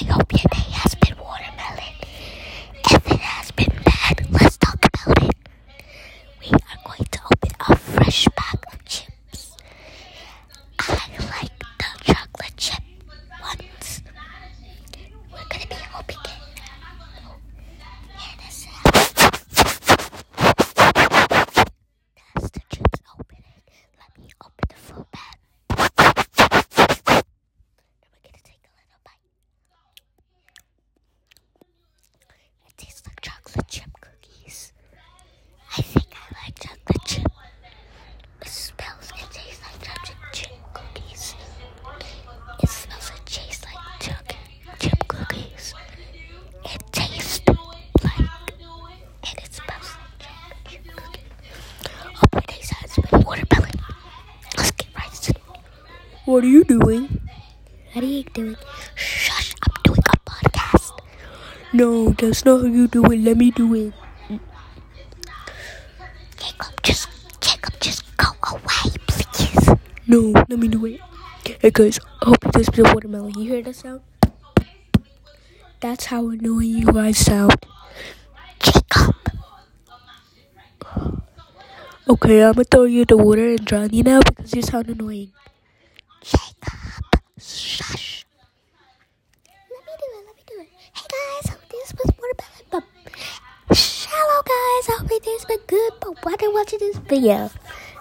I hope your day has been watermelon. If it has been bad, let's talk about it. We are going to open a fresh bag What are you doing? What are you doing? Shush, I'm doing a podcast. No, that's not how you do it. Let me do it. Jacob, just Jacob, just go away, please. No, let me do it. Hey guys, I hope this is a watermelon. You hear that sound? That's how annoying you guys sound. Jacob, Okay, I'm gonna throw you in the water and drown you now because you sound annoying. Jacob, shush. Let me do it. Let me do it. Hey guys, hope this was watermelon, but shallow guys. Hope it has been good, but why are watching this video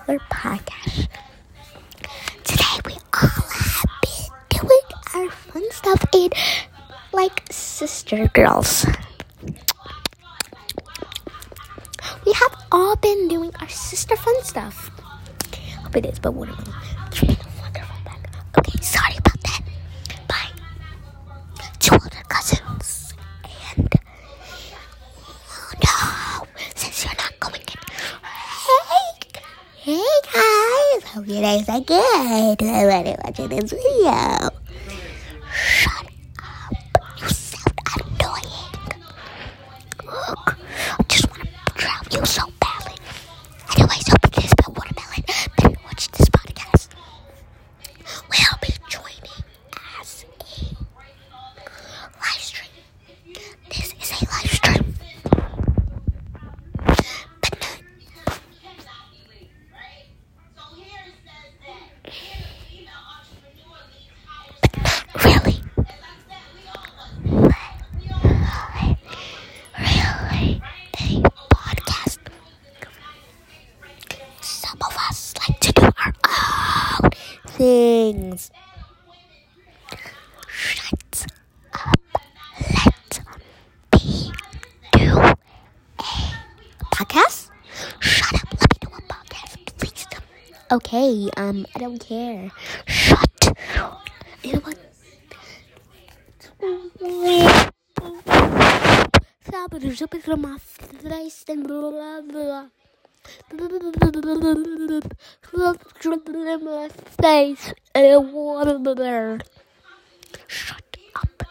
or podcast? Today we all have been doing our fun stuff in like sister girls. We have all been doing our sister fun stuff. Hope it is, but watermelon. Give Hope your days are good. When you're watching this video. Shut up. You sound annoying. Look, I just want to drown you so things. Shut up. Let me do a podcast. Shut up. Let me do a podcast, please. Okay, um, I don't care. Shut. You know what? Stop it. Face and water. Shut up.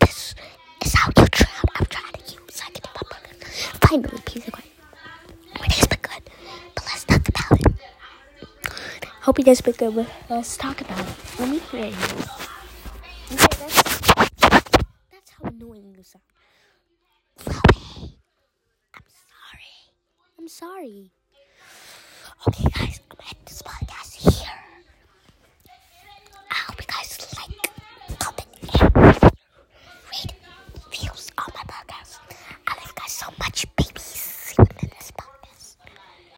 This is how you drown. I'm trying to use I can do my brother. Finally, piece of crap. My day's been good, but let's talk about it. Hope you guys been good. Let's talk about it. Let me hear you. Okay, that's, that's how annoying you sound. I'm sorry. Okay, guys.